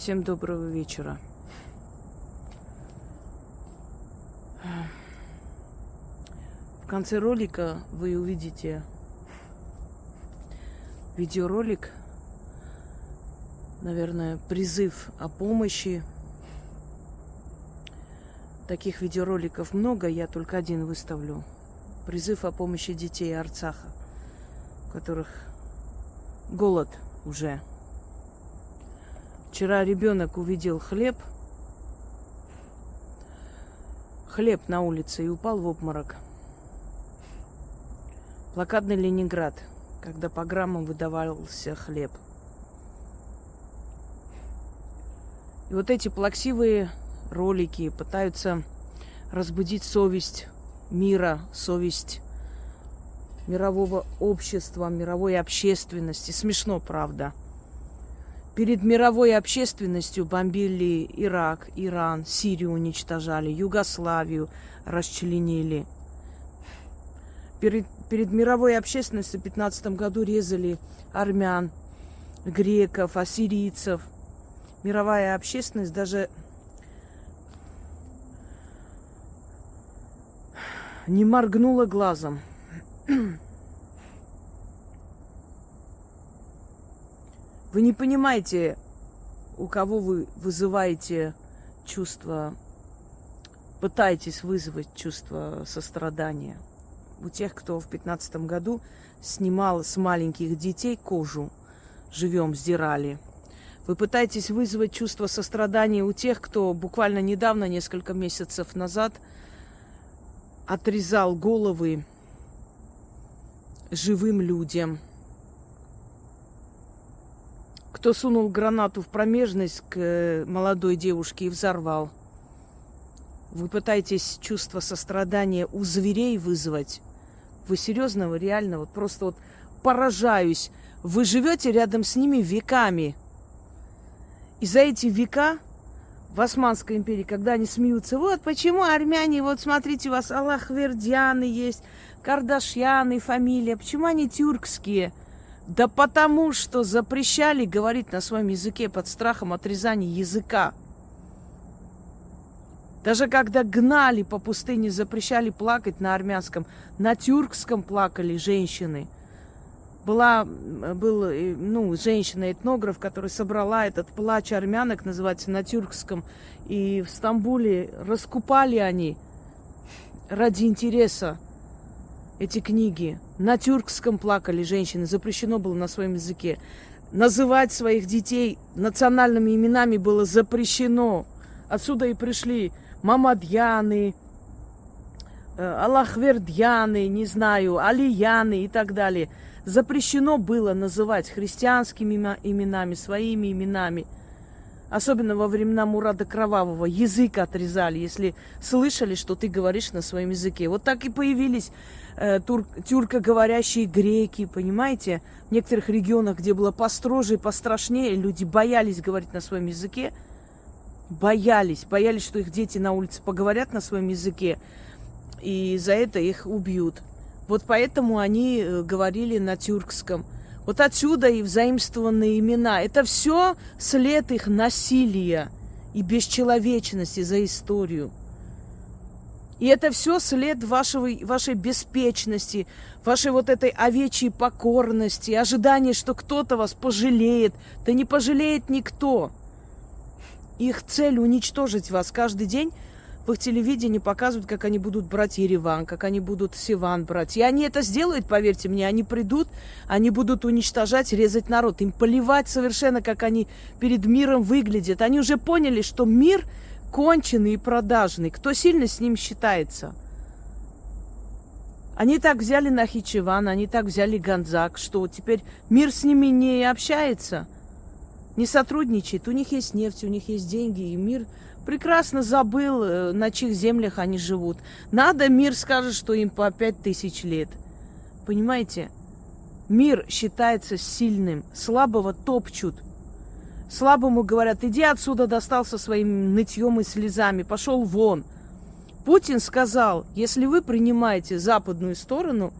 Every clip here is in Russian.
Всем доброго вечера. В конце ролика вы увидите видеоролик, наверное, призыв о помощи. Таких видеороликов много, я только один выставлю. Призыв о помощи детей Арцаха, у которых голод уже. Вчера ребенок увидел хлеб, хлеб на улице и упал в обморок. Плакатный Ленинград, когда по граммам выдавался хлеб. И вот эти плаксивые ролики пытаются разбудить совесть мира, совесть мирового общества, мировой общественности. Смешно, правда. Перед мировой общественностью бомбили Ирак, Иран, Сирию уничтожали, Югославию расчленили. Перед, перед мировой общественностью в 15 году резали армян, греков, ассирийцев. Мировая общественность даже не моргнула глазом. Вы не понимаете, у кого вы вызываете чувство, пытаетесь вызвать чувство сострадания. У тех, кто в пятнадцатом году снимал с маленьких детей кожу, живем, сдирали. Вы пытаетесь вызвать чувство сострадания у тех, кто буквально недавно, несколько месяцев назад, отрезал головы живым людям – кто сунул гранату в промежность к э, молодой девушке и взорвал. Вы пытаетесь чувство сострадания у зверей вызвать. Вы серьезно, вы реально, вот просто вот поражаюсь. Вы живете рядом с ними веками. И за эти века в Османской империи, когда они смеются, вот почему армяне, вот смотрите, у вас Аллахвердианы есть, Кардашьяны фамилия, почему они тюркские – да потому что запрещали говорить на своем языке под страхом отрезания языка. Даже когда гнали по пустыне, запрещали плакать на армянском, на тюркском плакали женщины. Была был, э, ну, женщина-этнограф, которая собрала этот плач армянок, называется, на тюркском. И в Стамбуле раскупали они ради интереса эти книги. На тюркском плакали женщины, запрещено было на своем языке. Называть своих детей национальными именами было запрещено. Отсюда и пришли Мамадьяны, э, Аллахвердьяны, не знаю, Алияны и так далее. Запрещено было называть христианскими именами, своими именами – особенно во времена Мурада Кровавого, язык отрезали, если слышали, что ты говоришь на своем языке. Вот так и появились э, тур, тюркоговорящие греки, понимаете? В некоторых регионах, где было построже и пострашнее, люди боялись говорить на своем языке, боялись, боялись, что их дети на улице поговорят на своем языке, и за это их убьют. Вот поэтому они э, говорили на тюркском – вот отсюда и взаимствованные имена. Это все след их насилия и бесчеловечности за историю. И это все след вашего, вашей беспечности, вашей вот этой овечьей покорности, ожидания, что кто-то вас пожалеет. Да не пожалеет никто. Их цель уничтожить вас каждый день в их телевидении показывают, как они будут брать Ереван, как они будут Сиван брать. И они это сделают, поверьте мне, они придут, они будут уничтожать, резать народ. Им поливать совершенно, как они перед миром выглядят. Они уже поняли, что мир конченый и продажный. Кто сильно с ним считается? Они так взяли Нахичеван, они так взяли Ганзак, что теперь мир с ними не общается, не сотрудничает. У них есть нефть, у них есть деньги, и мир прекрасно забыл, э, на чьих землях они живут. Надо, мир скажет, что им по пять тысяч лет. Понимаете? Мир считается сильным, слабого топчут. Слабому говорят, иди отсюда, достался своим нытьем и слезами, пошел вон. Путин сказал, если вы принимаете западную сторону,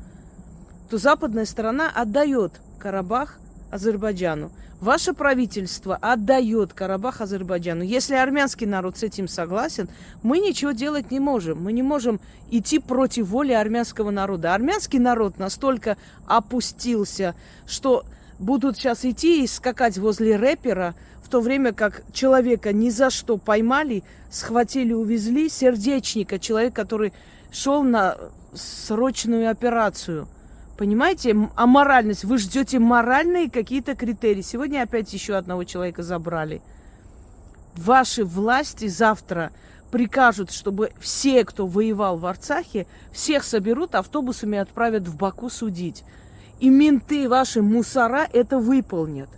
то западная сторона отдает Карабах Азербайджану. Ваше правительство отдает Карабах Азербайджану. Если армянский народ с этим согласен, мы ничего делать не можем. Мы не можем идти против воли армянского народа. Армянский народ настолько опустился, что будут сейчас идти и скакать возле рэпера, в то время как человека ни за что поймали, схватили, увезли, сердечника, человек, который шел на срочную операцию – Понимаете, аморальность. Вы ждете моральные какие-то критерии. Сегодня опять еще одного человека забрали. Ваши власти завтра прикажут, чтобы все, кто воевал в Арцахе, всех соберут, автобусами отправят в Баку судить. И менты ваши мусора это выполнят.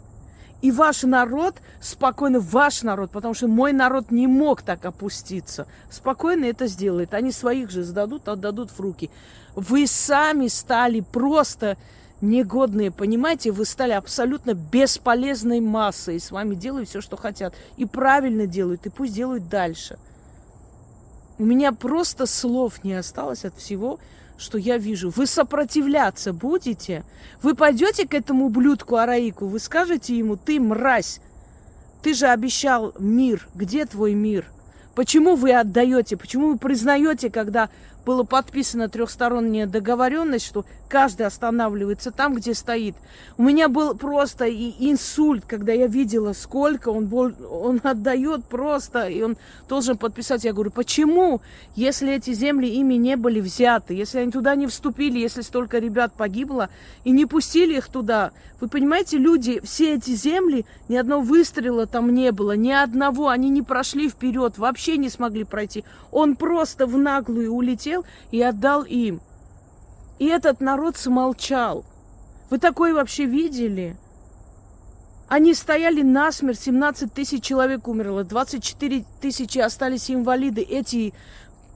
И ваш народ, спокойно, ваш народ, потому что мой народ не мог так опуститься, спокойно это сделает. Они своих же сдадут, отдадут в руки. Вы сами стали просто негодные, понимаете? Вы стали абсолютно бесполезной массой. И с вами делают все, что хотят. И правильно делают, и пусть делают дальше. У меня просто слов не осталось от всего, что я вижу. Вы сопротивляться будете? Вы пойдете к этому ублюдку Араику, вы скажете ему, ты мразь, ты же обещал мир, где твой мир? Почему вы отдаете? Почему вы признаете, когда была подписана трехсторонняя договоренность, что каждый останавливается там, где стоит. У меня был просто и инсульт, когда я видела, сколько он, он отдает просто, и он должен подписать. Я говорю, почему, если эти земли ими не были взяты, если они туда не вступили, если столько ребят погибло, и не пустили их туда? Вы понимаете, люди, все эти земли, ни одного выстрела там не было, ни одного, они не прошли вперед, вообще не смогли пройти. Он просто в наглую улетел и отдал им. И этот народ смолчал. Вы такое вообще видели? Они стояли насмерть, 17 тысяч человек умерло, 24 тысячи остались инвалиды. Эти,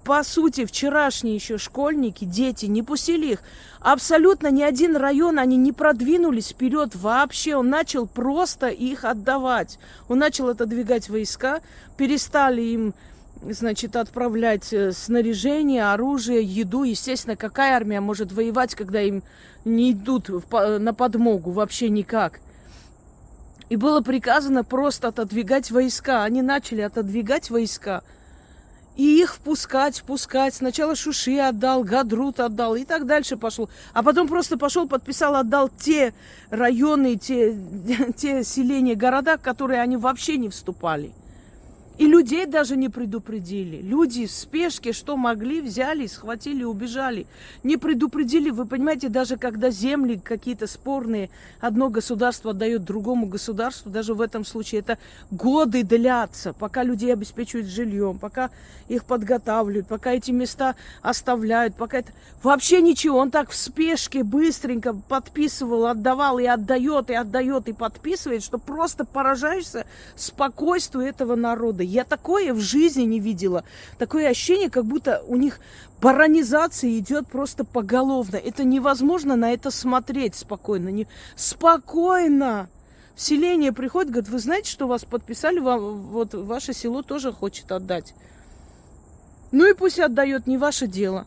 по сути, вчерашние еще школьники, дети, не пустили их. Абсолютно ни один район они не продвинулись вперед вообще. Он начал просто их отдавать. Он начал отодвигать войска, перестали им значит, отправлять э, снаряжение, оружие, еду. Естественно, какая армия может воевать, когда им не идут на подмогу вообще никак. И было приказано просто отодвигать войска. Они начали отодвигать войска. И их впускать, впускать. Сначала Шуши отдал, Гадрут отдал и так дальше пошел. А потом просто пошел, подписал, отдал те районы, те, те селения, города, в которые они вообще не вступали. И людей даже не предупредили. Люди в спешке, что могли, взяли, схватили, убежали. Не предупредили, вы понимаете, даже когда земли какие-то спорные, одно государство отдает другому государству, даже в этом случае это годы длятся, пока людей обеспечивают жильем, пока их подготавливают, пока эти места оставляют, пока это... Вообще ничего, он так в спешке быстренько подписывал, отдавал и отдает, и отдает, и подписывает, что просто поражаешься спокойствию этого народа. Я такое в жизни не видела. Такое ощущение, как будто у них баронизация идет просто поголовно. Это невозможно на это смотреть спокойно. Не... Спокойно! В селение приходит, говорит, вы знаете, что вас подписали, вам, вот ваше село тоже хочет отдать. Ну и пусть отдает, не ваше дело.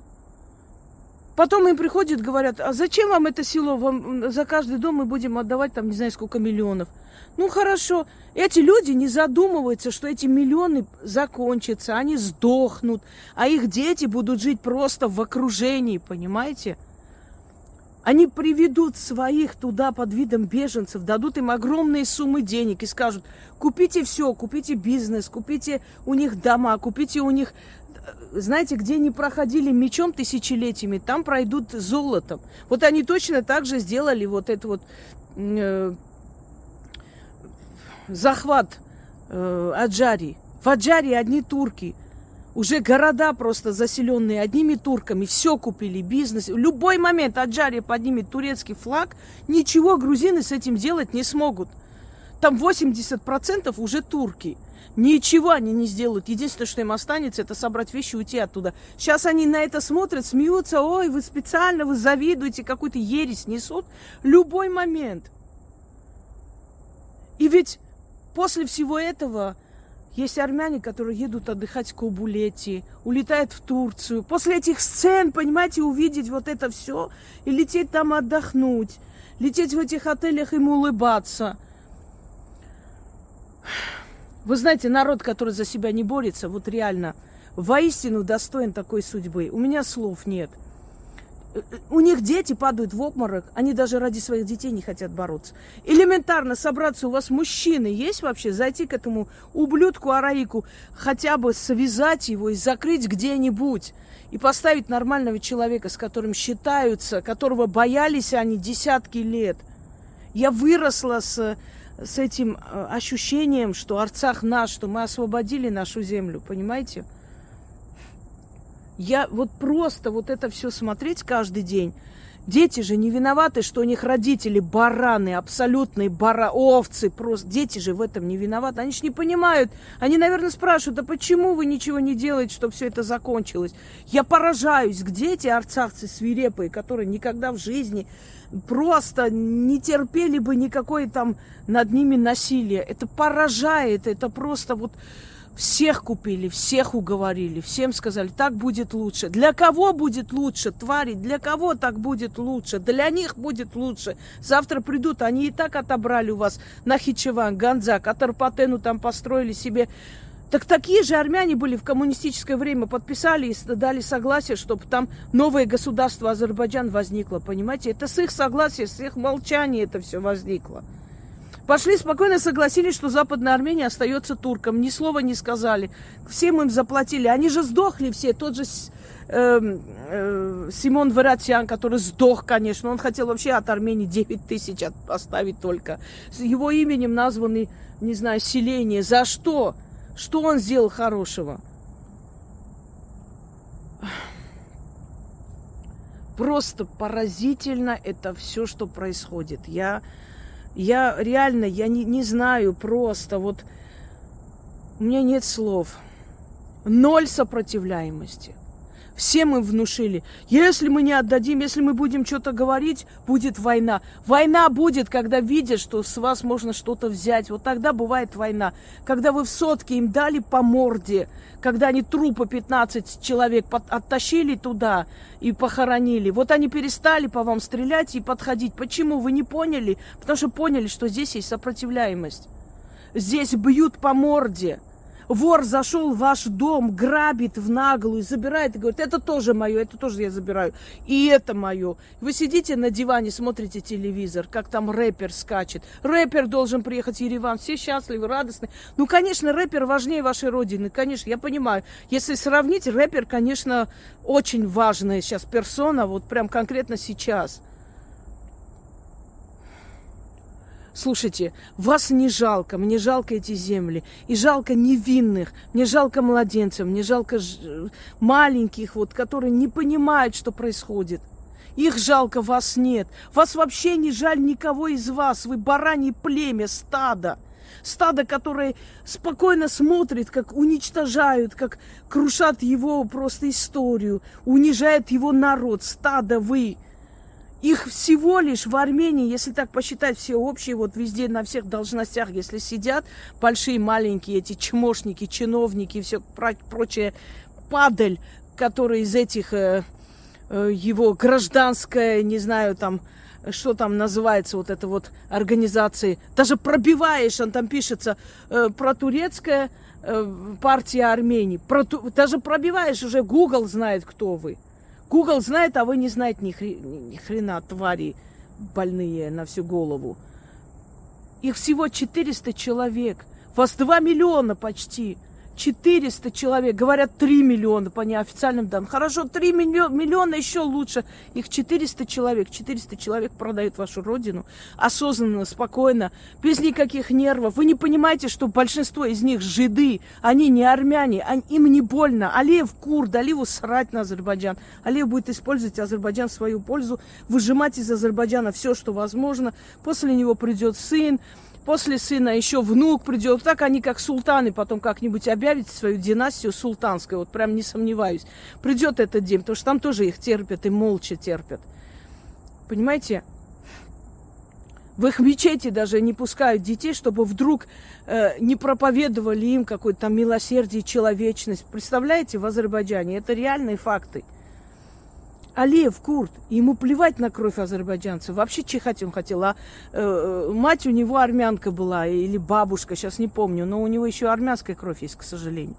Потом им приходят, говорят, а зачем вам это село? Вам за каждый дом мы будем отдавать там не знаю сколько миллионов. Ну хорошо, эти люди не задумываются, что эти миллионы закончатся, они сдохнут, а их дети будут жить просто в окружении, понимаете? Они приведут своих туда под видом беженцев, дадут им огромные суммы денег и скажут, купите все, купите бизнес, купите у них дома, купите у них знаете, где не проходили мечом тысячелетиями, там пройдут золотом. Вот они точно так же сделали вот это вот э, захват э, Аджари. В Аджаре одни турки. Уже города просто заселенные одними турками. Все купили, бизнес. В любой момент Аджария поднимет турецкий флаг. Ничего грузины с этим делать не смогут. Там 80% уже турки. Ничего они не сделают. Единственное, что им останется, это собрать вещи и уйти оттуда. Сейчас они на это смотрят, смеются. Ой, вы специально, вы завидуете, какую-то ересь несут. Любой момент. И ведь После всего этого есть армяне, которые едут отдыхать в Кобулете, улетают в Турцию. После этих сцен, понимаете, увидеть вот это все и лететь там отдохнуть, лететь в этих отелях им улыбаться. Вы знаете, народ, который за себя не борется, вот реально, воистину достоин такой судьбы. У меня слов нет. У них дети падают в обморок, они даже ради своих детей не хотят бороться. Элементарно собраться, у вас мужчины есть вообще, зайти к этому ублюдку Араику, хотя бы связать его и закрыть где-нибудь, и поставить нормального человека, с которым считаются, которого боялись они десятки лет. Я выросла с, с этим э, ощущением, что Арцах наш, что мы освободили нашу землю, понимаете? Я вот просто вот это все смотреть каждый день. Дети же не виноваты, что у них родители бараны, абсолютные бара, овцы, просто. Дети же в этом не виноваты. Они же не понимают. Они, наверное, спрашивают, а почему вы ничего не делаете, чтобы все это закончилось? Я поражаюсь, где эти арцахцы свирепые, которые никогда в жизни просто не терпели бы никакое там над ними насилие. Это поражает, это просто вот всех купили, всех уговорили, всем сказали, так будет лучше. Для кого будет лучше, твари? Для кого так будет лучше? Для них будет лучше. Завтра придут, они и так отобрали у вас Нахичеван, Ганзак, Атарпатену там построили себе. Так такие же армяне были в коммунистическое время, подписали и дали согласие, чтобы там новое государство Азербайджан возникло, понимаете? Это с их согласия, с их молчания это все возникло. Пошли спокойно согласились, что Западная Армения остается туркам. Ни слова не сказали. Всем им заплатили. Они же сдохли все. Тот же э, э, Симон Варатьян, который сдох, конечно. Он хотел вообще от Армении 9 тысяч оставить только. С его именем названы, не знаю, селения. За что? Что он сделал хорошего? Просто поразительно это все, что происходит. Я я реально, я не, не знаю просто, вот у меня нет слов. Ноль сопротивляемости. Всем им внушили, если мы не отдадим, если мы будем что-то говорить, будет война. Война будет, когда видят, что с вас можно что-то взять. Вот тогда бывает война. Когда вы в сотке им дали по морде, когда они трупы 15 человек оттащили туда и похоронили. Вот они перестали по вам стрелять и подходить. Почему? Вы не поняли? Потому что поняли, что здесь есть сопротивляемость. Здесь бьют по морде. Вор зашел в ваш дом, грабит в наглую, забирает и говорит, это тоже мое, это тоже я забираю. И это мое. Вы сидите на диване, смотрите телевизор, как там рэпер скачет. Рэпер должен приехать в Ереван, все счастливы, радостны. Ну, конечно, рэпер важнее вашей родины, конечно, я понимаю. Если сравнить, рэпер, конечно, очень важная сейчас персона, вот прям конкретно сейчас. Слушайте, вас не жалко, мне жалко эти земли. И жалко невинных, мне жалко младенцев, мне жалко ж... маленьких, вот, которые не понимают, что происходит. Их жалко, вас нет. Вас вообще не жаль никого из вас. Вы баранье племя, стадо. Стадо, которое спокойно смотрит, как уничтожают, как крушат его просто историю, унижает его народ. Стадо вы. Их всего лишь в Армении, если так посчитать, все общие, вот везде на всех должностях, если сидят большие, маленькие эти чмошники, чиновники, все прочее, падаль, который из этих э, э, его гражданская, не знаю, там, что там называется, вот эта вот организации, даже пробиваешь, он там пишется, э, про турецкая э, партия Армении, про, даже пробиваешь, уже Google знает, кто вы. Google знает, а вы не знаете ни, хри, ни хрена, твари больные на всю голову. Их всего 400 человек. Вас 2 миллиона почти. 400 человек, говорят 3 миллиона по неофициальным данным. Хорошо, 3 миллиона еще лучше. Их 400 человек. 400 человек продают вашу родину осознанно, спокойно, без никаких нервов. Вы не понимаете, что большинство из них жиды, они не армяне, они, им не больно. Алиев курд, Алиеву срать на Азербайджан. Алиев будет использовать Азербайджан в свою пользу, выжимать из Азербайджана все, что возможно. После него придет сын, После сына еще внук придет. Так они как султаны потом как-нибудь объявят свою династию султанскую. Вот прям не сомневаюсь. Придет этот день, потому что там тоже их терпят и молча терпят. Понимаете? В их мечети даже не пускают детей, чтобы вдруг э, не проповедовали им какое-то там милосердие, человечность. Представляете, в Азербайджане это реальные факты. Алиев Курт, ему плевать на кровь азербайджанцев. Вообще чихать он хотел. А э, мать у него армянка была, или бабушка, сейчас не помню, но у него еще армянская кровь есть, к сожалению.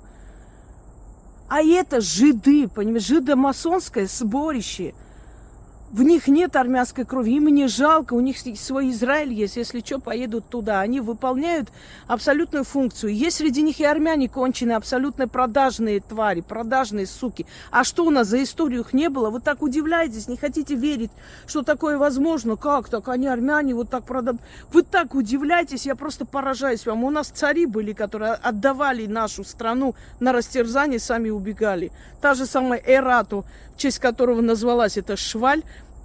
А это жиды, понимаешь, жидомасонское сборище – в них нет армянской крови, им не жалко, у них свой Израиль есть, если что, поедут туда. Они выполняют абсолютную функцию. Есть среди них и армяне конченые, абсолютно продажные твари, продажные суки. А что у нас за историю их не было? Вы так удивляетесь, не хотите верить, что такое возможно. Как так? Они армяне вот так продают. Вы так удивляетесь, я просто поражаюсь вам. У нас цари были, которые отдавали нашу страну на растерзание, сами убегали. Та же самая Эрату, честь которого назвалась эта шваль,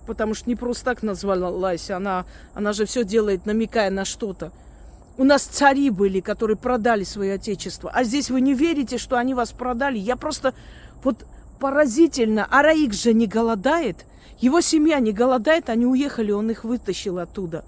потому что не просто так назвалась, она, она же все делает, намекая на что-то. У нас цари были, которые продали свое отечество, а здесь вы не верите, что они вас продали. Я просто вот поразительно. Араик же не голодает, его семья не голодает, они уехали, он их вытащил оттуда.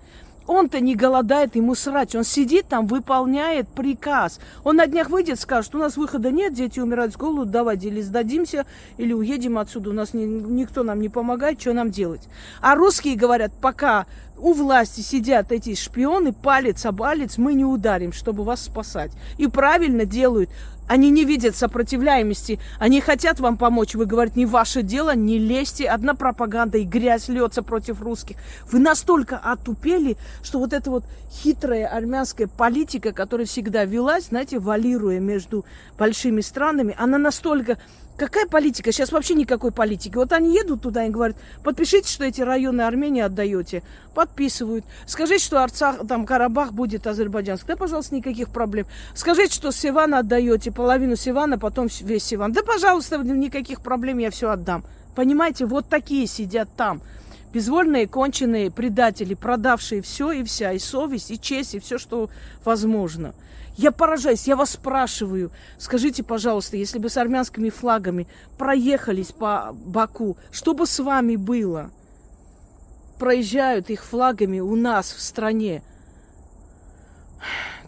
Он-то не голодает, ему срать. Он сидит там, выполняет приказ. Он на днях выйдет, скажет, у нас выхода нет, дети умирают с голоду, давайте или сдадимся, или уедем отсюда. У нас ни, никто нам не помогает, что нам делать? А русские говорят, пока у власти сидят эти шпионы, палец об палец, мы не ударим, чтобы вас спасать. И правильно делают. Они не видят сопротивляемости, они хотят вам помочь. Вы говорите, не ваше дело, не лезьте. Одна пропаганда и грязь льется против русских. Вы настолько отупели, что вот эта вот хитрая армянская политика, которая всегда велась, знаете, валируя между большими странами, она настолько Какая политика? Сейчас вообще никакой политики. Вот они едут туда и говорят, подпишите, что эти районы Армении отдаете. Подписывают. Скажите, что Арцах, там Карабах будет азербайджанский. Да, пожалуйста, никаких проблем. Скажите, что Севана отдаете, половину Севана, потом весь Севан. Да, пожалуйста, никаких проблем, я все отдам. Понимаете, вот такие сидят там. Безвольные, конченые предатели, продавшие все и вся, и совесть, и честь, и все, что возможно. Я поражаюсь, я вас спрашиваю, скажите, пожалуйста, если бы с армянскими флагами проехались по Баку, что бы с вами было? Проезжают их флагами у нас в стране.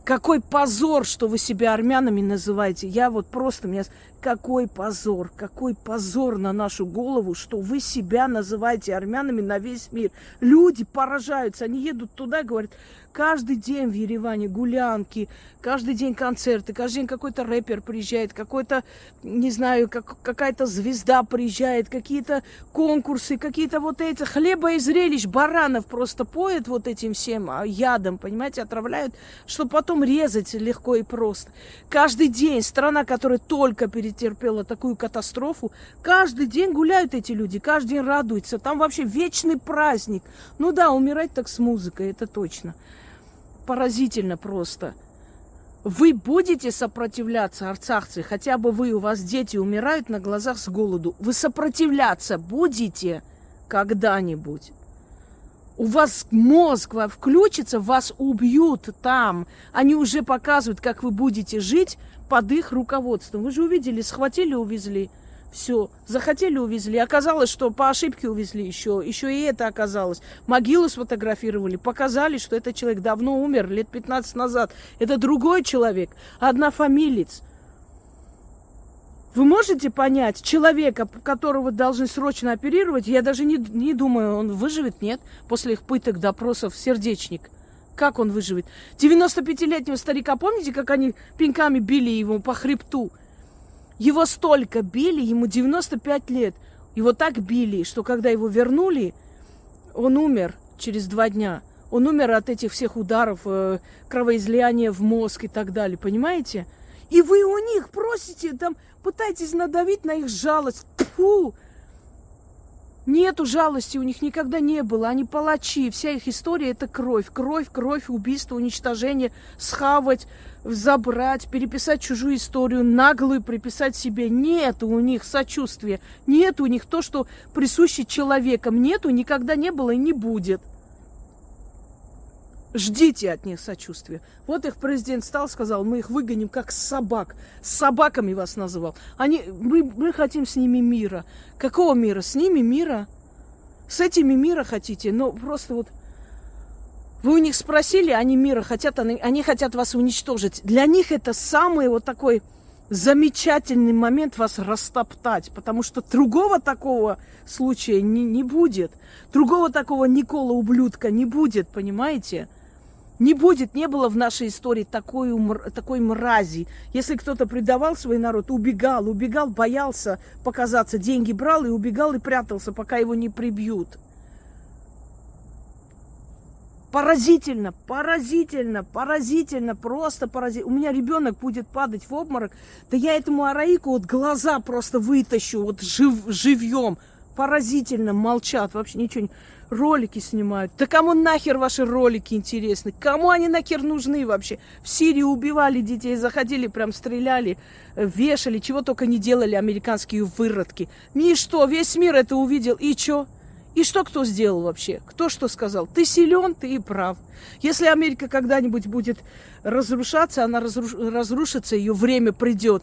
Какой позор, что вы себя армянами называете. Я вот просто, меня какой позор, какой позор на нашу голову, что вы себя называете армянами на весь мир. Люди поражаются, они едут туда, говорят, каждый день в Ереване гулянки, каждый день концерты, каждый день какой-то рэпер приезжает, какой-то, не знаю, как, какая-то звезда приезжает, какие-то конкурсы, какие-то вот эти хлеба и зрелищ, баранов просто поят вот этим всем а, ядом, понимаете, отравляют, чтобы потом резать легко и просто. Каждый день страна, которая только перед перетерпела такую катастрофу. Каждый день гуляют эти люди, каждый день радуются. Там вообще вечный праздник. Ну да, умирать так с музыкой, это точно. Поразительно просто. Вы будете сопротивляться, арцахцы, хотя бы вы, у вас дети умирают на глазах с голоду. Вы сопротивляться будете когда-нибудь? У вас мозг включится, вас убьют там. Они уже показывают, как вы будете жить под их руководством. Вы же увидели, схватили, увезли. Все, захотели, увезли. Оказалось, что по ошибке увезли еще. Еще и это оказалось. Могилу сфотографировали, показали, что этот человек давно умер, лет 15 назад. Это другой человек, одна фамилиц. Вы можете понять человека, которого должны срочно оперировать? Я даже не, не думаю, он выживет, нет, после их пыток, допросов, сердечник. Как он выживет? 95-летнего старика, помните, как они пинками били его по хребту? Его столько били, ему 95 лет. Его так били, что когда его вернули, он умер через два дня. Он умер от этих всех ударов, э, кровоизлияния в мозг и так далее, понимаете? И вы у них просите, там, пытаетесь надавить на их жалость. Фу! Нету жалости, у них никогда не было. Они палачи. Вся их история это кровь. Кровь, кровь, убийство, уничтожение, схавать, забрать, переписать чужую историю, наглую приписать себе. Нет у них сочувствия. Нет у них то, что присуще человеком. Нету, никогда не было и не будет. Ждите от них сочувствия. Вот их президент стал, сказал, мы их выгоним как собак. С собаками вас называл. Они, мы, мы хотим с ними мира. Какого мира? С ними мира. С этими мира хотите. Но просто вот вы у них спросили, они мира хотят, они, они хотят вас уничтожить. Для них это самый вот такой замечательный момент вас растоптать, потому что другого такого случая не, не будет. Другого такого Никола ублюдка не будет, понимаете? Не будет, не было в нашей истории такой, такой мрази. Если кто-то предавал свой народ, убегал, убегал, боялся показаться, деньги брал и убегал и прятался, пока его не прибьют. Поразительно, поразительно, поразительно, просто поразительно. У меня ребенок будет падать в обморок, да я этому араику вот глаза просто вытащу, вот жив, живьем. Поразительно, молчат, вообще ничего не... Ролики снимают. Да кому нахер ваши ролики интересны? Кому они нахер нужны вообще? В Сирии убивали детей, заходили, прям стреляли, вешали, чего только не делали американские выродки. Ничто, весь мир это увидел. И что? И что кто сделал вообще? Кто что сказал? Ты силен, ты и прав. Если Америка когда-нибудь будет разрушаться, она разруш... разрушится, ее время придет.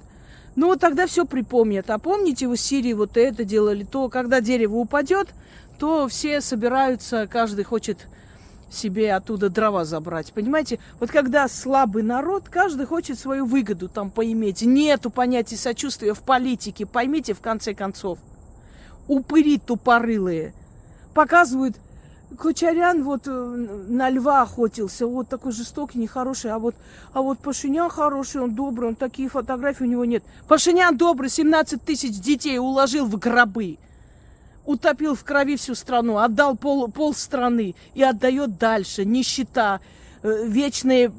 Ну, вот тогда все припомнят. А помните, в Сирии вот это делали, то, когда дерево упадет, то все собираются, каждый хочет себе оттуда дрова забрать. Понимаете? Вот когда слабый народ, каждый хочет свою выгоду там поиметь. Нету понятия сочувствия в политике, поймите в конце концов. Упыри тупорылые – показывают, Кочарян вот э, на льва охотился, вот такой жестокий, нехороший, а вот, а вот Пашинян хороший, он добрый, он такие фотографии у него нет. Пашинян добрый, 17 тысяч детей уложил в гробы, утопил в крови всю страну, отдал пол, пол страны и отдает дальше. Нищета, э, вечные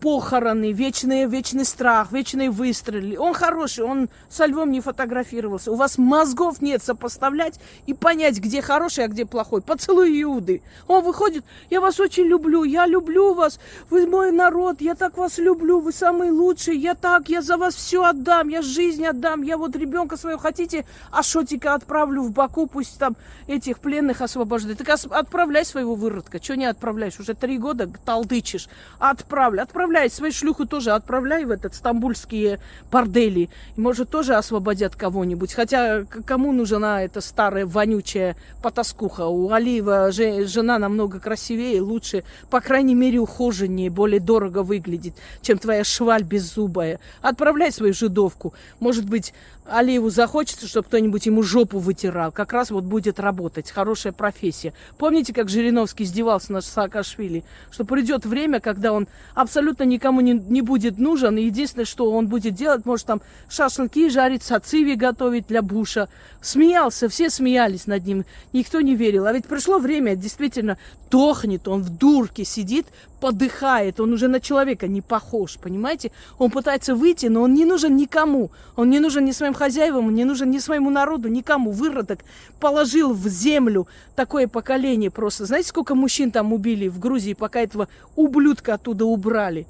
похороны, вечный, вечный страх, вечные выстрелы. Он хороший, он со львом не фотографировался. У вас мозгов нет сопоставлять и понять, где хороший, а где плохой. Поцелуй Иуды. Он выходит, я вас очень люблю, я люблю вас, вы мой народ, я так вас люблю, вы самый лучший, я так, я за вас все отдам, я жизнь отдам, я вот ребенка своего хотите, а Шотика отправлю в Баку, пусть там этих пленных освобождает. Так отправляй своего выродка, что не отправляешь? Уже три года толдычишь. Отправляй, отправляй отправляй, свою шлюху тоже отправляй в этот стамбульские бордели. И, может, тоже освободят кого-нибудь. Хотя кому нужна эта старая вонючая потаскуха? У Алиева жена намного красивее, лучше, по крайней мере, ухоженнее, более дорого выглядит, чем твоя шваль беззубая. Отправляй свою жидовку. Может быть, Алиеву захочется, чтобы кто-нибудь ему жопу вытирал. Как раз вот будет работать. Хорошая профессия. Помните, как Жириновский издевался над Саакашвили? Что придет время, когда он абсолютно никому не, не будет нужен. И единственное, что он будет делать, может там шашлыки жарить, сациви готовить для Буша. Смеялся, все смеялись над ним. Никто не верил. А ведь пришло время, действительно, тохнет, он в дурке сидит, подыхает, он уже на человека не похож, понимаете? Он пытается выйти, но он не нужен никому. Он не нужен ни своим хозяевам, не нужен ни своему народу, никому. Выродок положил в землю такое поколение просто. Знаете, сколько мужчин там убили в Грузии, пока этого ублюдка оттуда убрали?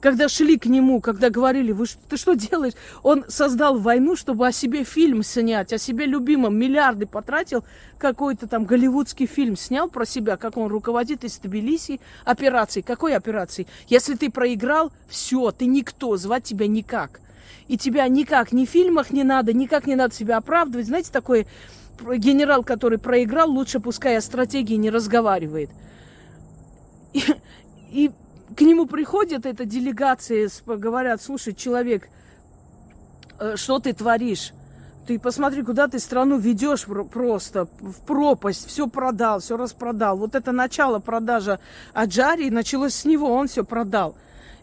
Когда шли к нему, когда говорили, вы, ты что делаешь? Он создал войну, чтобы о себе фильм снять, о себе любимом, миллиарды потратил, какой-то там голливудский фильм снял про себя, как он руководит из Тбилиси операцией. Какой операции? Если ты проиграл, все, ты никто, звать тебя никак. И тебя никак, ни в фильмах не надо, никак не надо себя оправдывать. Знаете, такой генерал, который проиграл, лучше пускай о стратегии не разговаривает. И, и к нему приходят эта делегация, говорят, слушай, человек, э, что ты творишь? Ты посмотри, куда ты страну ведешь просто в пропасть, все продал, все распродал. Вот это начало продажа Аджари началось с него, он все продал.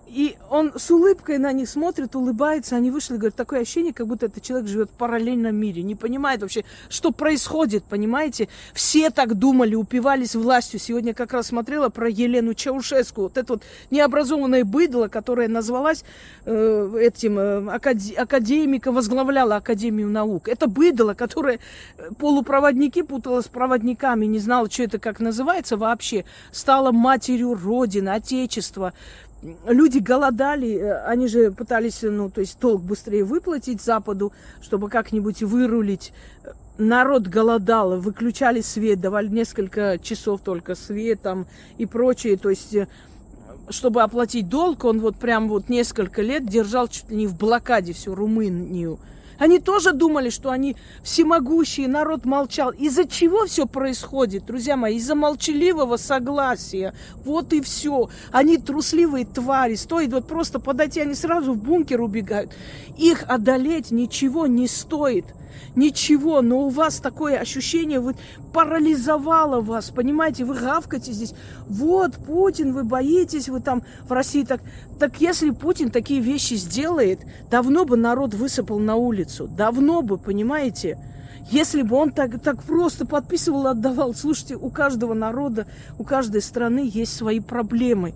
И он с улыбкой на них смотрит, улыбается. Они вышли, говорят, такое ощущение, как будто этот человек живет в параллельном мире. Не понимает вообще, что происходит, понимаете? Все так думали, упивались властью. Сегодня как раз смотрела про Елену Чаушеску. Вот это вот необразованное быдло, которое назвалась э, этим э, акаде- академиком, возглавляла Академию наук. Это быдло, которое э, полупроводники путала с проводниками, не знала, что это как называется вообще. Стала матерью Родины, Отечества люди голодали, э, они же пытались, ну, то есть долг быстрее выплатить Западу, чтобы как-нибудь вырулить. Народ голодал, выключали свет, давали несколько часов только свет там и прочее. То есть, э, чтобы оплатить долг, он вот прям вот несколько лет держал чуть ли не в блокаде всю Румынию. Они тоже думали, что они всемогущие, народ молчал. Из-за чего все происходит, друзья мои? Из-за молчаливого согласия. Вот и все. Они трусливые твари. Стоит вот просто подойти, они сразу в бункер убегают. Их одолеть ничего не стоит ничего, но у вас такое ощущение, вы парализовало вас, понимаете, вы гавкаете здесь. Вот Путин, вы боитесь, вы там в России так. Так если Путин такие вещи сделает, давно бы народ высыпал на улицу, давно бы, понимаете? Если бы он так, так просто подписывал, отдавал. Слушайте, у каждого народа, у каждой страны есть свои проблемы.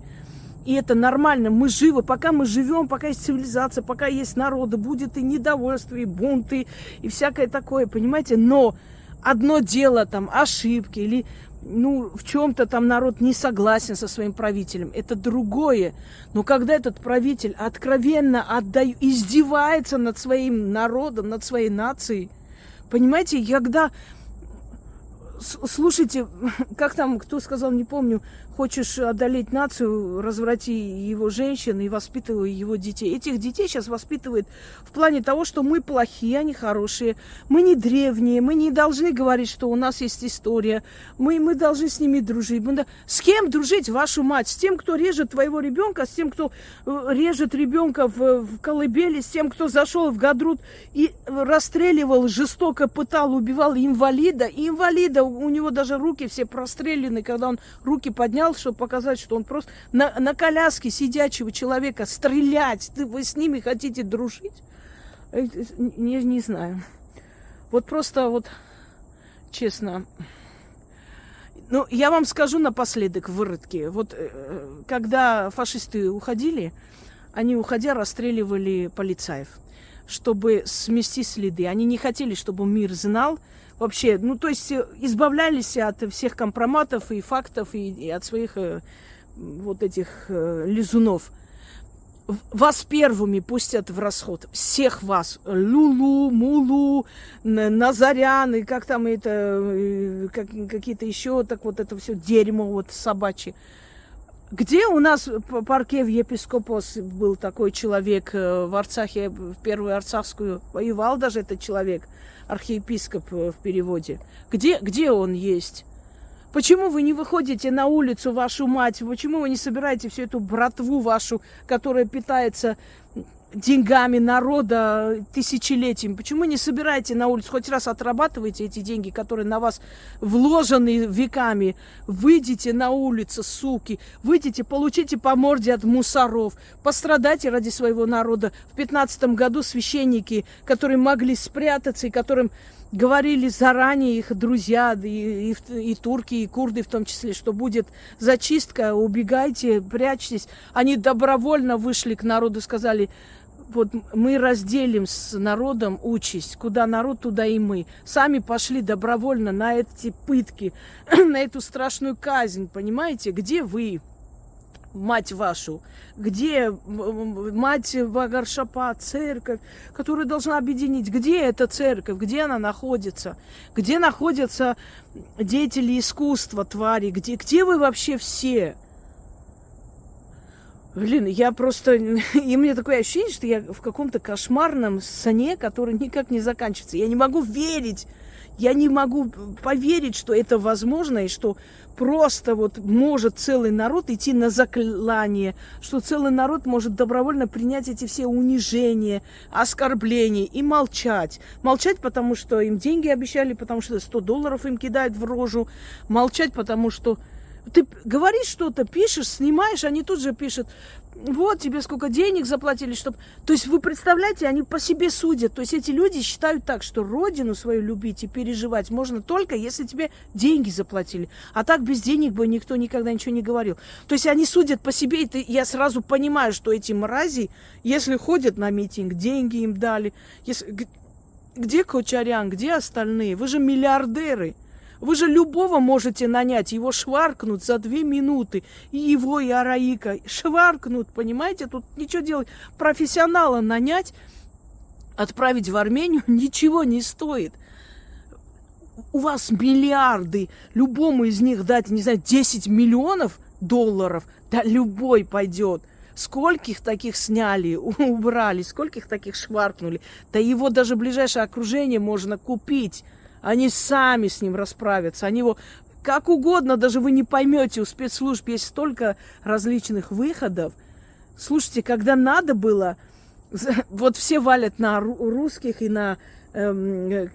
И это нормально. Мы живы. Пока мы живем, пока есть цивилизация, пока есть народы, будет и недовольство, и бунты, и всякое такое, понимаете? Но одно дело там ошибки или ну, в чем-то там народ не согласен со своим правителем, это другое. Но когда этот правитель откровенно отдаю, издевается над своим народом, над своей нацией, понимаете, когда слушайте, как там, кто сказал, не помню, хочешь одолеть нацию, разврати его женщин и воспитывай его детей. Этих детей сейчас воспитывают в плане того, что мы плохие, они хорошие, мы не древние, мы не должны говорить, что у нас есть история, мы, мы должны с ними дружить. Мы, с кем дружить, вашу мать? С тем, кто режет твоего ребенка, с тем, кто э, режет ребенка в, в колыбели, с тем, кто зашел в Гадрут и расстреливал, жестоко пытал, убивал инвалида. И инвалида, у него даже руки все прострелены, когда он руки поднял поднял, чтобы показать, что он просто на, на коляске сидячего человека стрелять. Ты, вы с ними хотите дружить? Э, э, не, не знаю. Вот просто вот, честно, ну, я вам скажу напоследок в выродке. Вот э, когда фашисты уходили, они, уходя, расстреливали полицаев, чтобы смести следы. Они не хотели, чтобы мир знал, вообще, ну, то есть э, избавлялись от всех компроматов и фактов, и, и от своих э, вот этих э, лизунов. Вас первыми пустят в расход. Всех вас. Лулу, Мулу, Назарян, и как там это, э, как, какие-то еще, так вот это все дерьмо вот собачье. Где у нас по парке в епископос был такой человек э, в Арцахе, в первую Арцахскую, воевал даже этот человек – архиепископ э, в переводе. Где, где он есть? Почему вы не выходите на улицу, вашу мать? Почему вы не собираете всю эту братву вашу, которая питается деньгами народа тысячелетиями. Почему не собираете на улицу, хоть раз отрабатываете эти деньги, которые на вас вложены веками? Выйдите на улицу, суки, выйдите, получите по морде от мусоров, пострадайте ради своего народа. В пятнадцатом году священники, которые могли спрятаться и которым говорили заранее их друзья, и, и, и турки, и курды в том числе, что будет зачистка, убегайте, прячьтесь. Они добровольно вышли к народу, сказали, вот мы разделим с народом участь, куда народ, туда и мы. Сами пошли добровольно на эти пытки, на эту страшную казнь, понимаете? Где вы, мать вашу? Где мать Вагаршапа, церковь, которая должна объединить? Где эта церковь? Где она находится? Где находятся деятели искусства, твари? Где, где вы вообще все? Блин, я просто... И мне такое ощущение, что я в каком-то кошмарном сне, который никак не заканчивается. Я не могу верить, я не могу поверить, что это возможно, и что просто вот может целый народ идти на заклание, что целый народ может добровольно принять эти все унижения, оскорбления и молчать. Молчать, потому что им деньги обещали, потому что 100 долларов им кидают в рожу. Молчать, потому что ты говоришь что-то, пишешь, снимаешь, они тут же пишут, вот тебе сколько денег заплатили, чтобы... То есть вы представляете, они по себе судят. То есть эти люди считают так, что родину свою любить и переживать можно только, если тебе деньги заплатили. А так без денег бы никто никогда ничего не говорил. То есть они судят по себе, и ты, я сразу понимаю, что эти мрази, если ходят на митинг, деньги им дали. Если, где Кочарян, где остальные? Вы же миллиардеры. Вы же любого можете нанять, его шваркнут за две минуты. И его, и Араика шваркнут, понимаете? Тут ничего делать. Профессионала нанять, отправить в Армению ничего не стоит. У вас миллиарды, любому из них дать, не знаю, 10 миллионов долларов, да любой пойдет. Скольких таких сняли, убрали, скольких таких шваркнули. Да его даже ближайшее окружение можно купить. Они сами с ним расправятся. Они его как угодно, даже вы не поймете, у спецслужб есть столько различных выходов. Слушайте, когда надо было, вот все валят на русских и на эм,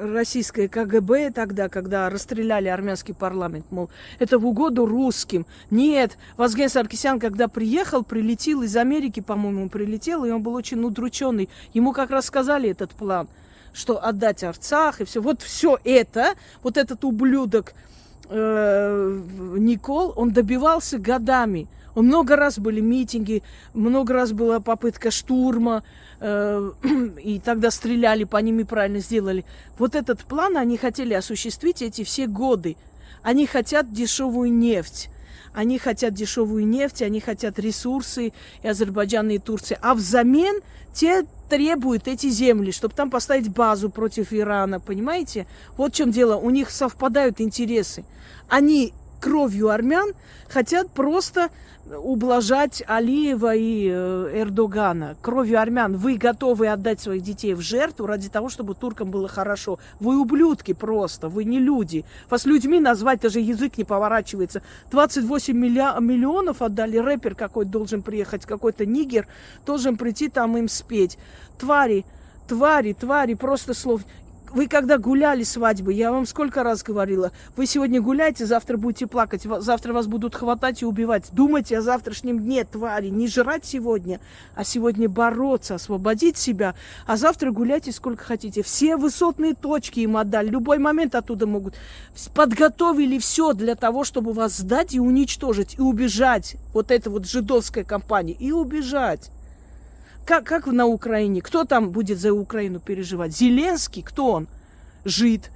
российское КГБ тогда, когда расстреляли армянский парламент, мол, это в угоду русским. Нет, Вазген Саркисян, когда приехал, прилетел из Америки, по-моему, прилетел, и он был очень удрученный. Ему как раз сказали этот план, что отдать Арцах и все. Вот все это, вот этот ублюдок э, Никол, он добивался годами. Он много раз были митинги, много раз была попытка штурма, э, и тогда стреляли по ним и правильно сделали. Вот этот план они хотели осуществить эти все годы. Они хотят дешевую нефть. Они хотят дешевую нефть, они хотят ресурсы и Азербайджана, и Турции. А взамен те требуют эти земли, чтобы там поставить базу против Ирана, понимаете? Вот в чем дело. У них совпадают интересы. Они кровью армян хотят просто ублажать Алиева и э, Эрдогана. Кровью армян вы готовы отдать своих детей в жертву ради того, чтобы туркам было хорошо. Вы ублюдки просто, вы не люди. Вас людьми назвать даже язык не поворачивается. 28 миллионов отдали, рэпер какой должен приехать, какой-то нигер должен прийти там им спеть. Твари, твари, твари, просто слов. Вы когда гуляли свадьбы, я вам сколько раз говорила, вы сегодня гуляете, завтра будете плакать, завтра вас будут хватать и убивать. Думайте о завтрашнем дне, твари, не жрать сегодня, а сегодня бороться, освободить себя, а завтра гуляйте сколько хотите. Все высотные точки им отдали, любой момент оттуда могут. Подготовили все для того, чтобы вас сдать и уничтожить, и убежать. Вот эта вот жидовская компания, и убежать. Как, как на Украине? Кто там будет за Украину переживать? Зеленский? Кто он? Жид.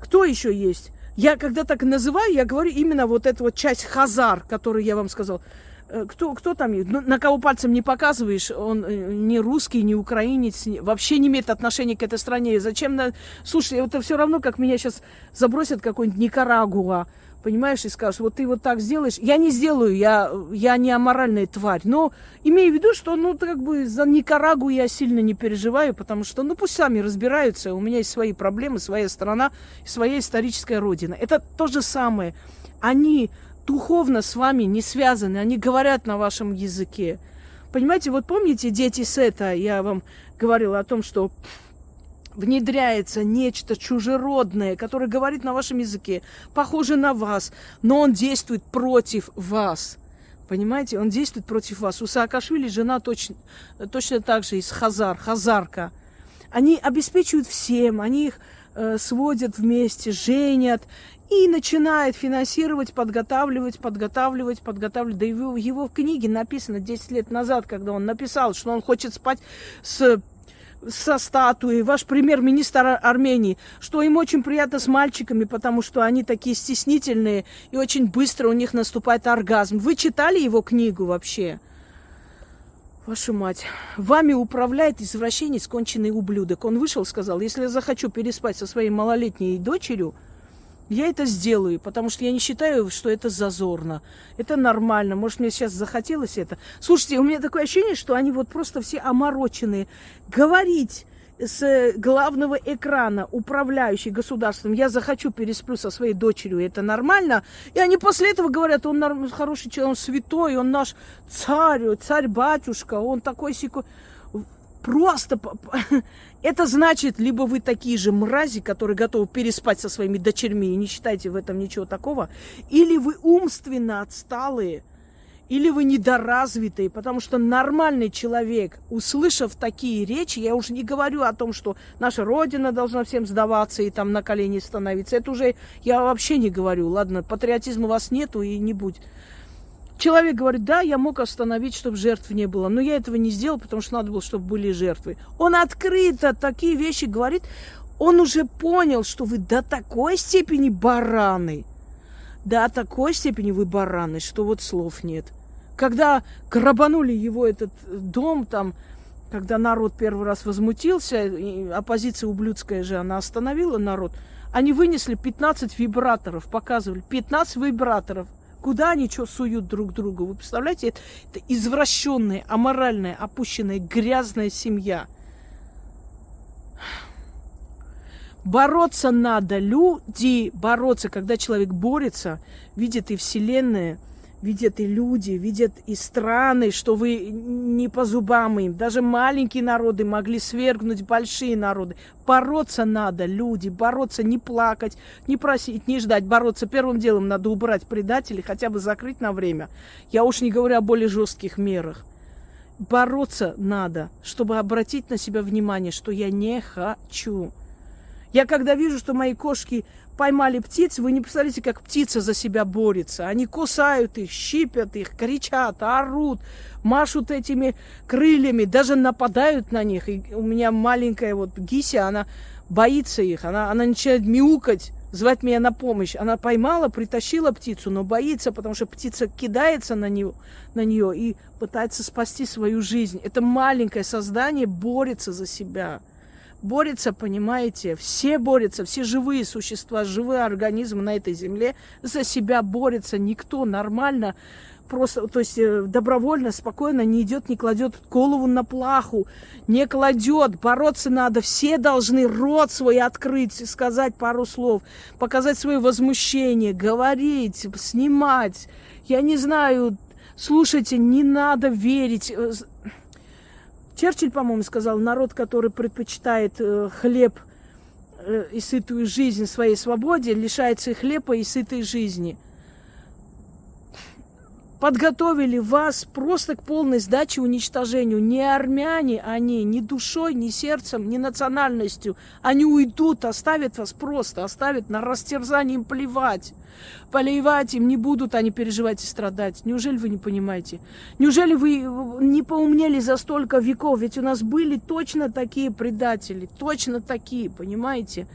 Кто еще есть? Я когда так называю, я говорю именно вот эту вот часть хазар, которую я вам сказал. Э, кто, кто там? Ну, на кого пальцем не показываешь, он э, не русский, не украинец, вообще не имеет отношения к этой стране. Зачем? На... Слушай, это все равно, как меня сейчас забросят какой-нибудь Никарагуа понимаешь, и скажешь, вот ты вот так сделаешь. Я не сделаю, я, я не аморальная тварь. Но имею в виду, что, ну, как бы за Никарагу я сильно не переживаю, потому что, ну, пусть сами разбираются. У меня есть свои проблемы, своя страна, своя историческая родина. Это то же самое. Они духовно с вами не связаны, они говорят на вашем языке. Понимаете, вот помните дети Сета, я вам говорила о том, что внедряется нечто чужеродное, которое говорит на вашем языке, похоже на вас, но он действует против вас. Понимаете, он действует против вас. У Саакашвили жена точно, точно так же из Хазар, Хазарка. Они обеспечивают всем, они их э, сводят вместе, женят и начинают финансировать, подготавливать, подготавливать, подготавливать. Да его, его в книге написано 10 лет назад, когда он написал, что он хочет спать с со статуей, ваш премьер-министр Армении, что им очень приятно с мальчиками, потому что они такие стеснительные, и очень быстро у них наступает оргазм. Вы читали его книгу вообще? Вашу мать. Вами управляет извращенец, конченый ублюдок. Он вышел, сказал, если я захочу переспать со своей малолетней дочерью, я это сделаю, потому что я не считаю, что это зазорно. Это нормально. Может, мне сейчас захотелось это. Слушайте, у меня такое ощущение, что они вот просто все омороченные. Говорить с главного экрана, управляющий государством, я захочу пересплю со своей дочерью, это нормально. И они после этого говорят, он хороший человек, он святой, он наш царь, царь-батюшка, он такой сикой. Просто это значит, либо вы такие же мрази, которые готовы переспать со своими дочерьми и не считаете в этом ничего такого, или вы умственно отсталые, или вы недоразвитые, потому что нормальный человек, услышав такие речи, я уже не говорю о том, что наша Родина должна всем сдаваться и там на колени становиться, это уже я вообще не говорю, ладно, патриотизма у вас нету и не будет. Человек говорит, да, я мог остановить, чтобы жертв не было, но я этого не сделал, потому что надо было, чтобы были жертвы. Он открыто такие вещи говорит, он уже понял, что вы до такой степени бараны, до такой степени вы бараны, что вот слов нет. Когда грабанули его этот дом, там, когда народ первый раз возмутился, оппозиция ублюдская же, она остановила народ, они вынесли 15 вибраторов, показывали, 15 вибраторов – Куда они что суют друг другу? Вы представляете, это, это извращенная, аморальная, опущенная, грязная семья. Бороться надо, люди, бороться, когда человек борется, видит и Вселенная – видят и люди, видят и страны, что вы не по зубам им. Даже маленькие народы могли свергнуть большие народы. Бороться надо, люди, бороться, не плакать, не просить, не ждать. Бороться первым делом надо убрать предателей, хотя бы закрыть на время. Я уж не говорю о более жестких мерах. Бороться надо, чтобы обратить на себя внимание, что я не хочу. Я когда вижу, что мои кошки поймали птиц, вы не представляете, как птица за себя борется. Они кусают их, щипят их, кричат, орут, машут этими крыльями, даже нападают на них. И у меня маленькая вот Гися, она боится их, она, она начинает мяукать, звать меня на помощь. Она поймала, притащила птицу, но боится, потому что птица кидается на нее, на нее и пытается спасти свою жизнь. Это маленькое создание борется за себя борется, понимаете, все борются, все живые существа, живые организмы на этой земле за себя борются. Никто нормально, просто, то есть э, добровольно, спокойно не идет, не кладет голову на плаху, не кладет. Бороться надо. Все должны рот свой открыть, сказать пару слов, показать свое возмущение, говорить, снимать. Я не знаю, слушайте, не надо верить э, Черчилль, по-моему, сказал, народ, который предпочитает э, хлеб э, и сытую жизнь своей свободе, лишается и хлеба, и сытой жизни – подготовили вас просто к полной сдаче уничтожению. Не армяне они, ни душой, ни сердцем, ни национальностью. Они уйдут, оставят вас просто, оставят на растерзание им плевать. Поливать им не будут они переживать и страдать. Неужели вы не понимаете? Неужели вы не поумнели за столько веков? Ведь у нас были точно такие предатели, точно такие, понимаете?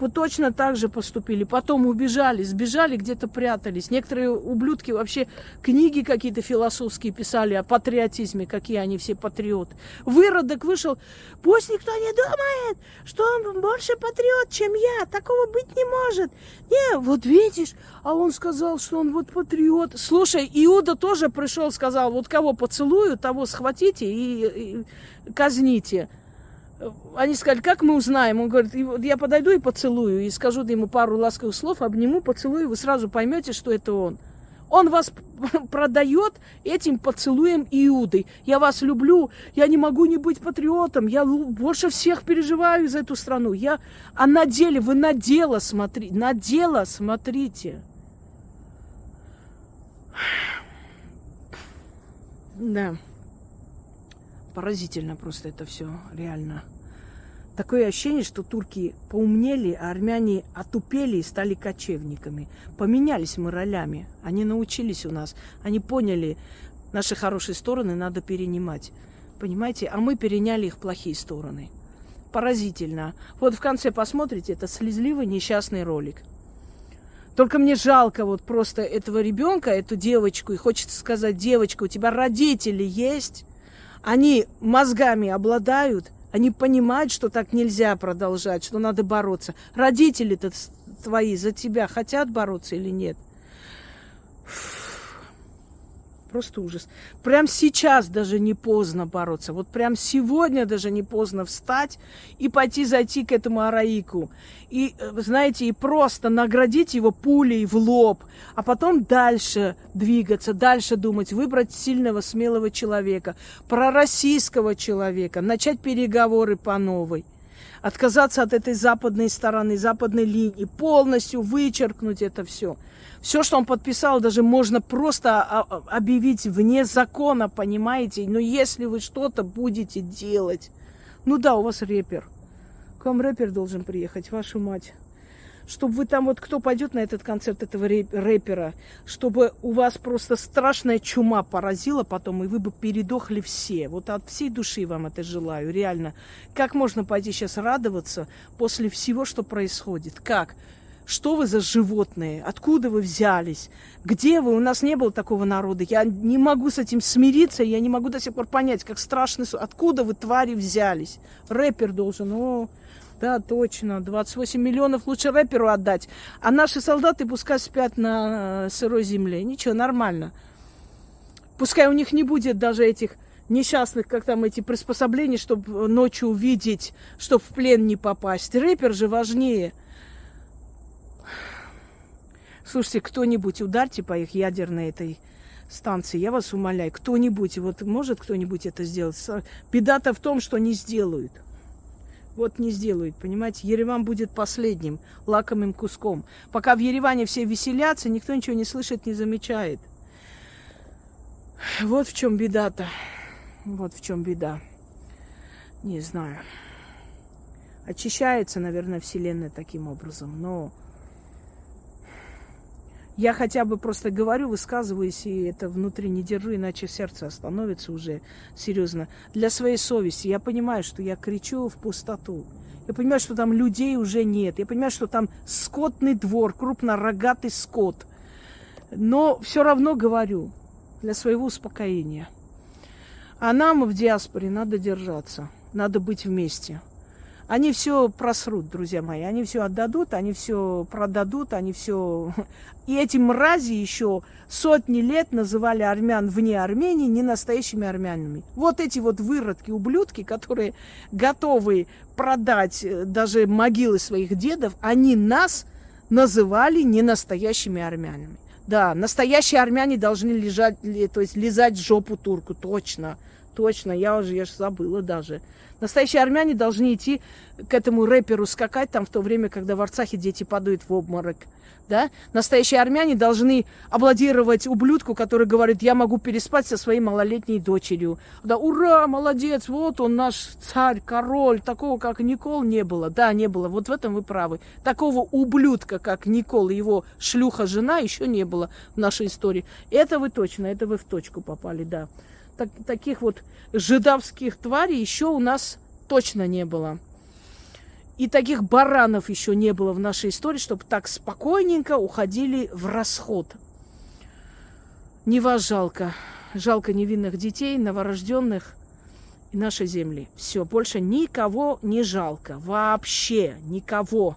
Вот точно так же поступили. Потом убежали, сбежали, где-то прятались. Некоторые ублюдки вообще книги какие-то философские писали о патриотизме, какие они все патриоты. Выродок вышел, пусть никто не думает, что он больше патриот, чем я. Такого быть не может. Не, вот видишь, а он сказал, что он вот патриот. Слушай, Иуда тоже пришел, сказал, вот кого поцелую, того схватите и, и казните они сказали, как мы узнаем? Он говорит, я подойду и поцелую, и скажу ему пару ласковых слов, обниму, поцелую, вы сразу поймете, что это он. Он вас продает этим поцелуем Иуды. Я вас люблю, я не могу не быть патриотом, я больше всех переживаю за эту страну. Я... А на деле, вы на дело смотрите, на дело смотрите. Да. Поразительно просто это все, реально. Такое ощущение, что турки поумнели, а армяне отупели и стали кочевниками. Поменялись мы ролями. Они научились у нас. Они поняли, наши хорошие стороны надо перенимать. Понимаете? А мы переняли их плохие стороны. Поразительно. Вот в конце посмотрите, это слезливый несчастный ролик. Только мне жалко вот просто этого ребенка, эту девочку. И хочется сказать, девочка, у тебя родители есть? Они мозгами обладают, они понимают, что так нельзя продолжать, что надо бороться. Родители-то твои за тебя хотят бороться или нет? Просто ужас. Прям сейчас даже не поздно бороться. Вот прям сегодня даже не поздно встать и пойти зайти к этому араику. И, э, знаете, и просто наградить его пулей в лоб, а потом дальше двигаться, дальше думать, выбрать сильного, смелого человека, пророссийского человека, начать переговоры по новой отказаться от этой западной стороны, западной линии, полностью вычеркнуть это все. Все, что он подписал, даже можно просто а, а, объявить вне закона, понимаете? Но если вы что-то будете делать, ну да, у вас рэпер. К вам рэпер должен приехать, вашу мать. Чтобы вы там, вот кто пойдет на этот концерт этого рэпера, чтобы у вас просто страшная чума поразила потом, и вы бы передохли все. Вот от всей души вам это желаю, реально. Как можно пойти сейчас радоваться после всего, что происходит? Как? Что вы за животные? Откуда вы взялись? Где вы? У нас не было такого народа. Я не могу с этим смириться, я не могу до сих пор понять, как страшно. Откуда вы, твари, взялись? Рэпер должен, о, Да, точно. 28 миллионов лучше рэперу отдать. А наши солдаты пускай спят на э, сырой земле. Ничего, нормально. Пускай у них не будет даже этих несчастных, как там эти приспособления, чтобы ночью увидеть, чтобы в плен не попасть. Рэпер же важнее. Слушайте, кто-нибудь ударьте по их ядерной этой станции, я вас умоляю, кто-нибудь, вот может кто-нибудь это сделать? Беда-то в том, что не сделают. Вот не сделают, понимаете? Ереван будет последним лакомым куском. Пока в Ереване все веселятся, никто ничего не слышит, не замечает. Вот в чем беда-то. Вот в чем беда. Не знаю. Очищается, наверное, Вселенная таким образом, но я хотя бы просто говорю, высказываюсь, и это внутри не держу, иначе сердце остановится уже серьезно. Для своей совести. Я понимаю, что я кричу в пустоту. Я понимаю, что там людей уже нет. Я понимаю, что там скотный двор, крупнорогатый скот. Но все равно говорю для своего успокоения. А нам в диаспоре надо держаться, надо быть вместе. Они все просрут, друзья мои. Они все отдадут, они все продадут, они все... И эти мрази еще сотни лет называли армян вне Армении не настоящими армянами. Вот эти вот выродки, ублюдки, которые готовы продать э, даже могилы своих дедов, они нас называли не настоящими армянами. Да, настоящие армяне должны лежать, то есть лизать жопу турку, точно, точно, я уже, я же забыла даже. Настоящие армяне должны идти к этому рэперу скакать там в то время, когда в Арцахе дети падают в обморок. Да? Настоящие армяне должны аплодировать ублюдку, который говорит, я могу переспать со своей малолетней дочерью. Да, ура, молодец, вот он наш царь, король, такого, как Никол, не было. Да, не было, вот в этом вы правы. Такого ублюдка, как Никол и его шлюха-жена, еще не было в нашей истории. Это вы точно, это вы в точку попали, да так, таких вот жидовских тварей еще у нас точно не было. И таких баранов еще не было в нашей истории, чтобы так спокойненько уходили в расход. Не вас жалко. Жалко невинных детей, новорожденных и нашей земли. Все, больше никого не жалко. Вообще никого.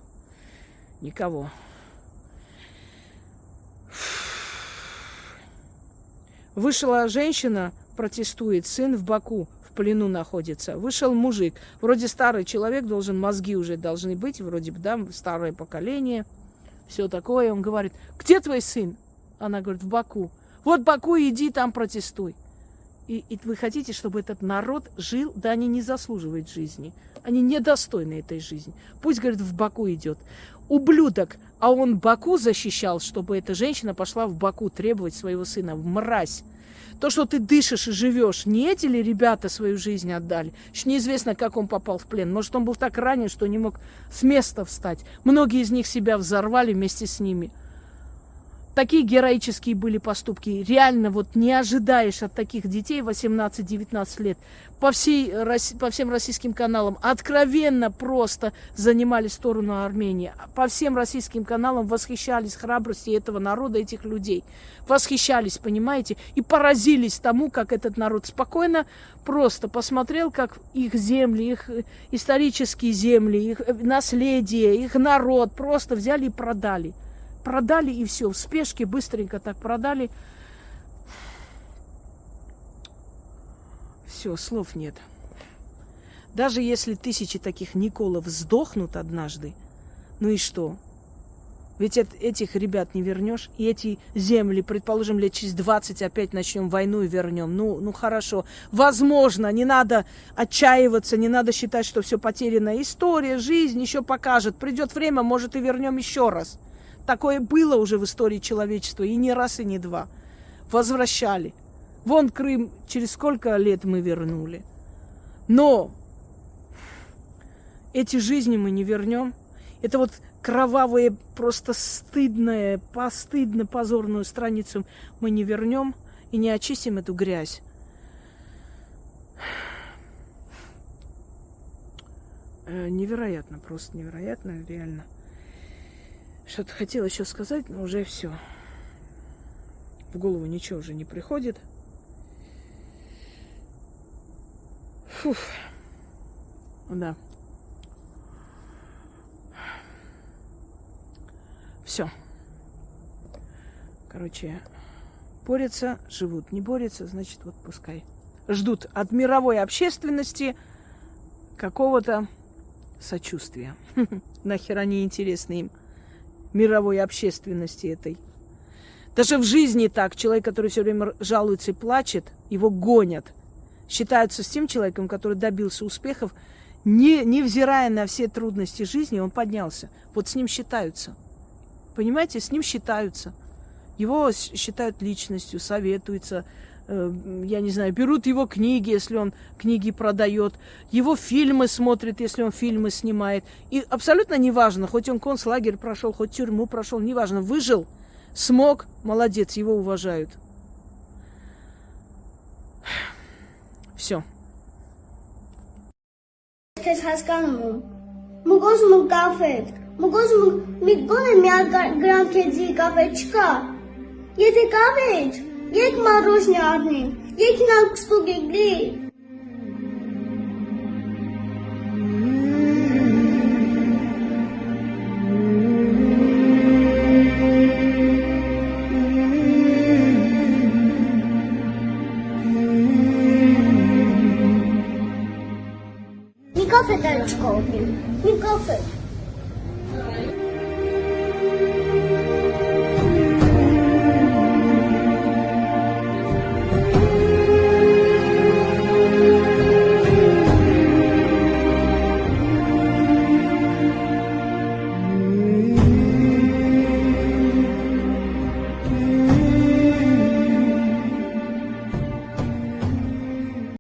Никого. Вышла женщина протестует, сын в Баку в плену находится. Вышел мужик, вроде старый человек, должен, мозги уже должны быть, вроде бы, да, старое поколение, все такое. Он говорит, где твой сын? Она говорит, в Баку. Вот Баку, иди там протестуй. И, и вы хотите, чтобы этот народ жил? Да они не заслуживают жизни. Они недостойны этой жизни. Пусть, говорит, в Баку идет. Ублюдок. А он Баку защищал, чтобы эта женщина пошла в Баку требовать своего сына. Мразь. То, что ты дышишь и живешь, не эти ли ребята свою жизнь отдали? Еще неизвестно, как он попал в плен. Может, он был так ранен, что не мог с места встать. Многие из них себя взорвали вместе с ними. Такие героические были поступки. Реально вот не ожидаешь от таких детей 18-19 лет. По, всей, по всем российским каналам откровенно просто занимали сторону Армении. По всем российским каналам восхищались храбростью этого народа, этих людей. Восхищались, понимаете? И поразились тому, как этот народ спокойно просто посмотрел, как их земли, их исторические земли, их наследие, их народ просто взяли и продали продали и все. В спешке быстренько так продали. Все, слов нет. Даже если тысячи таких Николов сдохнут однажды, ну и что? Ведь этих ребят не вернешь. И эти земли, предположим, лет через 20 опять начнем войну и вернем. Ну, ну хорошо. Возможно, не надо отчаиваться, не надо считать, что все потеряно. История, жизнь еще покажет. Придет время, может, и вернем еще раз. Такое было уже в истории человечества, и не раз, и не два. Возвращали. Вон Крым через сколько лет мы вернули. Но эти жизни мы не вернем. Это вот кровавые, просто стыдное, постыдно позорную страницу мы не вернем и не очистим эту грязь. Э, невероятно, просто невероятно, реально. Что-то хотела еще сказать, но уже все. В голову ничего уже не приходит. Фух. Да. Все. Короче, борются, живут. Не борются, значит, вот пускай. Ждут от мировой общественности какого-то сочувствия. Нахер они интересны им мировой общественности этой. Даже в жизни так. Человек, который все время жалуется и плачет, его гонят. Считаются с тем человеком, который добился успехов, не, невзирая на все трудности жизни, он поднялся. Вот с ним считаются. Понимаете, с ним считаются. Его считают личностью, советуются, я не знаю, берут его книги, если он книги продает, его фильмы смотрят, если он фильмы снимает. И абсолютно неважно, хоть он концлагерь прошел, хоть тюрьму прошел, неважно, выжил, смог, молодец, его уважают. Все. Քեզ հասկանում եմ։ Մուկ ուզում եմ կաֆետ։ Մուկ ուզում եմ մի գոնե մի հատ գրամ քեզի կաֆե չկա։ Եթե կաֆե է, Як морожня одним, як на кусту гіблі.